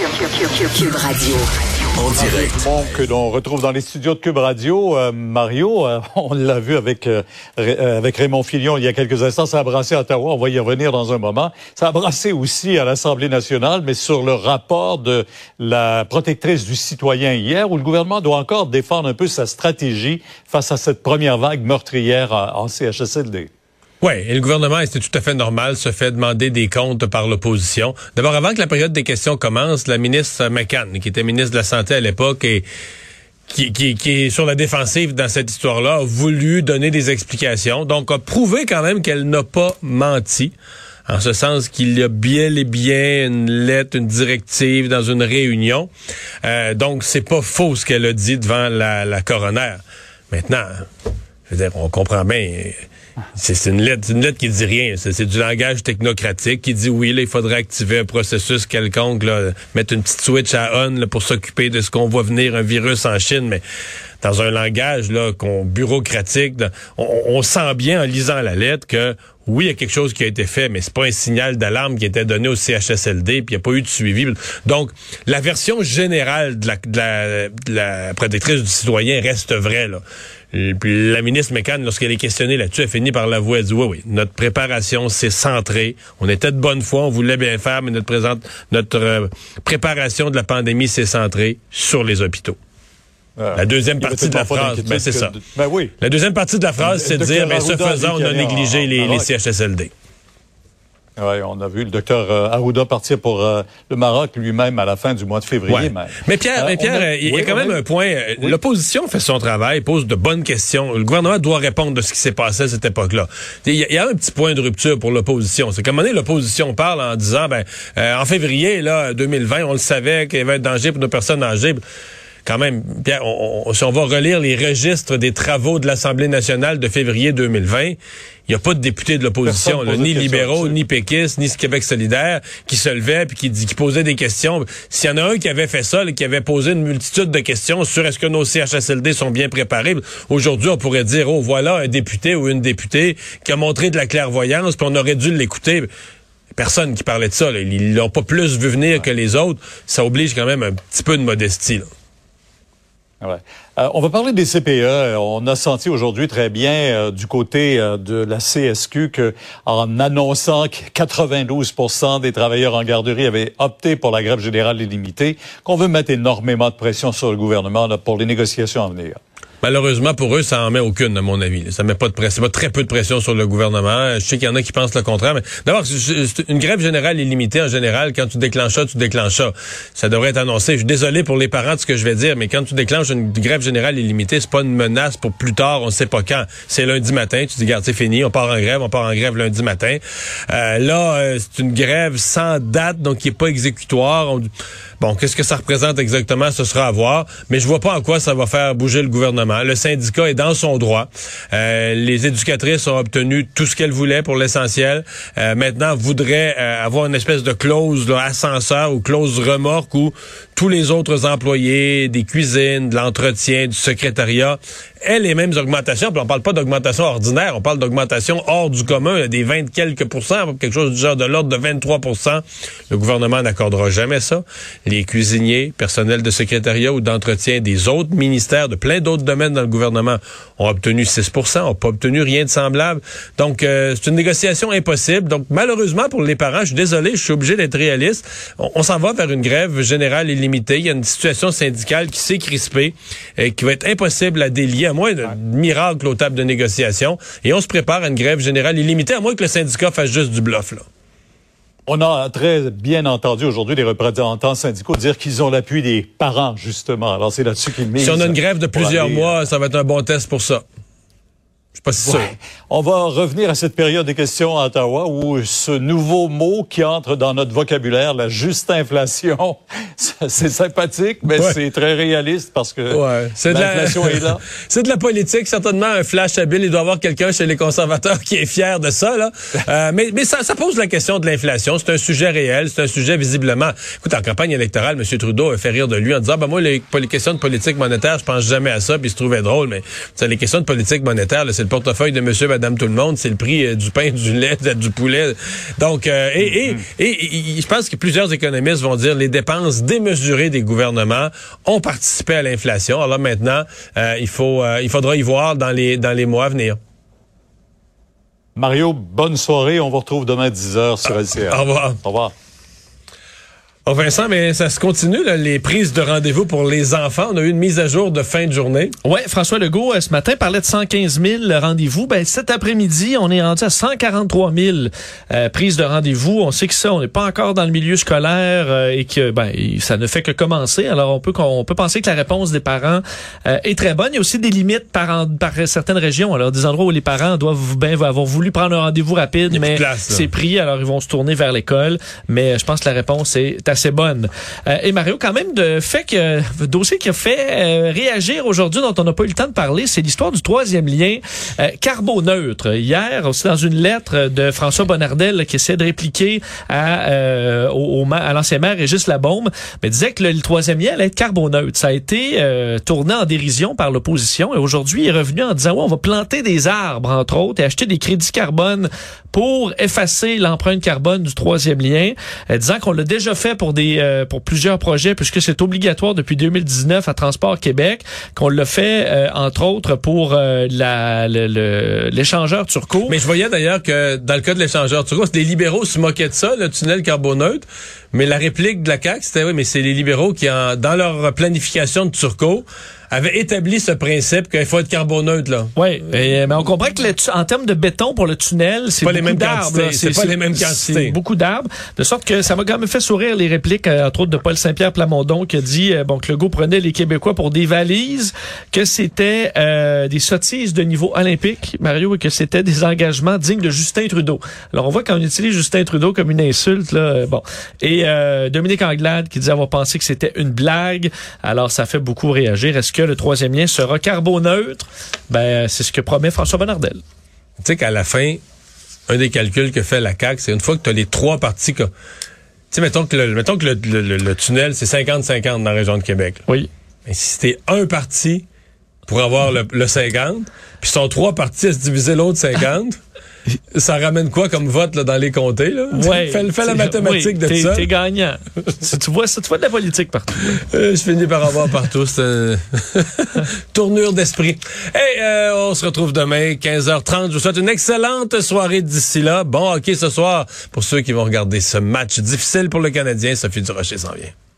Cube Radio. En direct. Bon, que l'on retrouve dans les studios de Cube Radio. Euh, Mario, euh, on l'a vu avec, euh, avec Raymond Filion il y a quelques instants, ça a brassé à Ottawa, on va y revenir dans un moment. Ça a brassé aussi à l'Assemblée nationale, mais sur le rapport de la protectrice du citoyen hier, où le gouvernement doit encore défendre un peu sa stratégie face à cette première vague meurtrière en CHSLD. Oui, et le gouvernement, c'est tout à fait normal, se fait demander des comptes par l'opposition? D'abord, avant que la période des questions commence, la ministre McCann, qui était ministre de la Santé à l'époque et qui, qui, qui, est sur la défensive dans cette histoire-là, a voulu donner des explications. Donc, a prouvé quand même qu'elle n'a pas menti. En ce sens qu'il y a bien et bien une lettre, une directive dans une réunion. Euh, donc, c'est pas faux ce qu'elle a dit devant la, la coroner. Maintenant, je veux dire, on comprend bien c'est une lettre, une lettre qui dit rien. C'est du langage technocratique qui dit oui, là, il faudrait activer un processus quelconque, là, mettre une petite switch à on pour s'occuper de ce qu'on voit venir un virus en Chine, mais dans un langage là qu'on bureaucratique, on, sent bien en lisant la lettre que oui, il y a quelque chose qui a été fait, mais c'est pas un signal d'alarme qui était donné au CHSLD, puis il n'y a pas eu de suivi. Donc, la version générale de la, de la protectrice du citoyen reste vraie. La ministre McCann, lorsqu'elle est questionnée là-dessus, elle finit par l'avouer. Elle dit oui, oui, notre préparation, c'est centré. On était de bonne foi, on voulait bien faire, mais notre, présente, notre euh, préparation de la pandémie, c'est centré sur les hôpitaux. Ah. la deuxième partie de la phrase, ben c'est ça. Ben oui. La deuxième partie de la phrase, c'est de dire, mais ben, ce faisant, on a négligé les, les CHSLD. Oui, on a vu le docteur euh, Arruda partir pour euh, le Maroc lui-même à la fin du mois de février. Mais Pierre, mais euh, Pierre il y a quand même un point. L'opposition fait son travail, pose de bonnes questions. Le gouvernement doit répondre de ce qui s'est passé à cette époque-là. Il y, a un petit point de rupture pour l'opposition. C'est qu'à un moment donné, l'opposition parle en disant, ben, en février là 2020, on le savait qu'il y avait un danger pour nos personnes âgées quand même, Pierre, si on va relire les registres des travaux de l'Assemblée nationale de février 2020, il n'y a pas de députés de l'opposition, ni libéraux, ni péquistes, ni Québec solidaire, qui se levaient puis qui, qui posaient des questions. S'il y en a un qui avait fait ça, qui avait posé une multitude de questions sur est-ce que nos CHSLD sont bien préparés, aujourd'hui, on pourrait dire, oh, voilà un député ou une députée qui a montré de la clairvoyance, puis on aurait dû l'écouter personne qui parlait de ça. Ils l'ont pas plus vu venir que les autres. Ça oblige quand même un petit peu de modestie. Là. Ouais. Euh, on va parler des CPE. On a senti aujourd'hui très bien euh, du côté euh, de la CSQ que, en annonçant que 92% des travailleurs en garderie avaient opté pour la grève générale illimitée, qu'on veut mettre énormément de pression sur le gouvernement pour les négociations à venir. Malheureusement pour eux, ça en met aucune, à mon avis. Ça met pas de pression, pas très peu de pression sur le gouvernement. Je sais qu'il y en a qui pensent le contraire, mais d'abord, une grève générale illimitée en général, quand tu déclenches ça, tu déclenches ça. Ça devrait être annoncé. Je suis désolé pour les parents de ce que je vais dire, mais quand tu déclenches une grève générale illimitée, c'est pas une menace pour plus tard, on sait pas quand. C'est lundi matin, tu dis, regarde, c'est fini, on part en grève, on part en grève lundi matin. Euh, là, euh, c'est une grève sans date, donc qui est pas exécutoire. Bon, qu'est-ce que ça représente exactement, ce sera à voir, mais je vois pas en quoi ça va faire bouger le gouvernement. Le syndicat est dans son droit. Euh, les éducatrices ont obtenu tout ce qu'elles voulaient pour l'essentiel. Euh, maintenant, voudraient euh, avoir une espèce de clause là, ascenseur ou clause remorque où tous les autres employés des cuisines, de l'entretien, du secrétariat aient les mêmes augmentations. Puis on parle pas d'augmentation ordinaire, on parle d'augmentation hors du commun, des 20 quelques pourcents, quelque chose du genre de l'ordre de 23% Le gouvernement n'accordera jamais ça. Les cuisiniers, personnel de secrétariat ou d'entretien des autres ministères, de plein d'autres domaines dans le gouvernement, ont obtenu 6% ont pas obtenu rien de semblable. Donc, euh, c'est une négociation impossible. Donc, malheureusement pour les parents, je suis désolé, je suis obligé d'être réaliste. On, s'en va vers une grève générale illimitée il y a une situation syndicale qui s'est crispée et qui va être impossible à délier, à moins de miracle aux tables de négociation. Et on se prépare à une grève générale illimitée, à moins que le syndicat fasse juste du bluff. Là. On a très bien entendu aujourd'hui les représentants syndicaux dire qu'ils ont l'appui des parents, justement. Alors, c'est là-dessus qu'ils misent. Si on a une grève de plusieurs mois, ça va être un bon test pour ça. Je suis pas si sûr. On va revenir à cette période des questions à Ottawa où ce nouveau mot qui entre dans notre vocabulaire, la juste inflation, c'est sympathique, mais c'est très réaliste parce que l'inflation est là. c'est de la politique, certainement un flash habile. Il doit y avoir quelqu'un chez les conservateurs qui est fier de ça. Là. Euh, mais mais ça, ça pose la question de l'inflation. C'est un sujet réel, c'est un sujet visiblement... Écoute, en campagne électorale, M. Trudeau a fait rire de lui en disant, ben moi, les, les questions de politique monétaire, je pense jamais à ça, puis il se trouvait drôle, mais les questions de politique monétaire, c'est le portefeuille de monsieur, madame, tout le monde, c'est le prix euh, du pain, du lait, du poulet. Donc, euh, et, et, je pense que plusieurs économistes vont dire les dépenses démesurées des gouvernements ont participé à l'inflation. Alors maintenant, il faut, il faudra y voir dans les, dans les mois à venir. Mario, bonne soirée. On vous retrouve demain à 10h sur LCR. Au revoir. Au revoir. Oh Vincent, mais ça se continue, les prises de rendez-vous pour les enfants. On a eu une mise à jour de fin de journée. Ouais, François Legault, euh, ce matin, parlait de 115 000 rendez-vous. Ben, cet après-midi, on est rendu à 143 000 euh, prises de rendez-vous. On sait que ça, on n'est pas encore dans le milieu scolaire euh, et que ben, ça ne fait que commencer. Alors, on peut, on peut penser que la réponse des parents est très bonne. Il y a aussi des limites par, par certaines régions. Alors, des endroits où les parents doivent ben, avoir voulu prendre un rendez-vous rapide, mais c'est pris. Alors, ils vont se tourner vers l'école. Mais je pense que la réponse est assez bonne. Euh, et Mario, quand même, de fait que le dossier qui a fait euh, réagir aujourd'hui, dont on n'a pas eu le temps de parler, c'est l'histoire du troisième lien euh, carboneutre. Hier, aussi dans une lettre de François Bonnardel qui essaie de répliquer à, au, à l'ancien maire Régis Labombe, mais disait que le, troisième lien allait être carboneutre. Ça a été tourné en dérision par l'opposition et aujourd'hui, il est revenu en disant, ouais, on va planter des arbres, entre autres, et acheter des crédits carbone pour effacer l'empreinte carbone du troisième lien, disant qu'on l'a déjà fait pour des euh, pour plusieurs projets puisque c'est obligatoire depuis 2019 à Transport Québec qu'on l'a fait euh, entre autres pour euh, la l'échangeur Turco. Mais je voyais d'ailleurs que dans le cas de l'échangeur Turco, les libéraux se moquaient de ça, le tunnel carboneutre, mais la réplique de la CAQ c'était oui mais c'est les libéraux qui en, dans leur planification de Turco avait établi ce principe qu'il faut être carboneutre là. Oui, mais on comprend que en termes de béton pour le tunnel, c'est beaucoup d'arbres. C'est pas les mêmes quantités. Beaucoup d'arbres, de sorte que ça m'a quand même fait sourire les répliques, euh, entre autres de Paul Saint-Pierre Plamondon, qui a dit euh, bon que le goût prenait les Québécois pour des valises, que c'était euh, des sottises de niveau olympique, Mario, et que c'était des engagements dignes de Justin Trudeau. Alors on voit qu'on utilise Justin Trudeau comme une insulte là, bon. Et Dominique Anglade qui disait avoir pensé que c'était une blague. Alors ça fait beaucoup réagir. Est-ce que le troisième lien sera carboneutre, ben, c'est ce que promet François Bonnardel. Tu sais qu'à la fin, un des calculs que fait la CAQ, c'est une fois que tu as les trois parties... Tu sais, mettons que le, mettons que le, tunnel, c'est 50-50 dans la région de Québec. Oui. Mais si c'était un parti pour avoir le, le 50, puis sont trois partis à se diviser l'autre 50... Ça ramène quoi comme vote là, dans les comtés? Là? Ouais, fais, la mathématique de ça. T'es gagnant. tu, vois, tu vois de la politique partout. Euh, je finis par avoir partout. Une tournure d'esprit. Hey, euh, on se retrouve demain, 15h30. Je vous souhaite une excellente soirée d'ici là. Bon hockey ce soir pour ceux qui vont regarder ce match difficile pour le Canadien. Sophie Durocher s'en vient.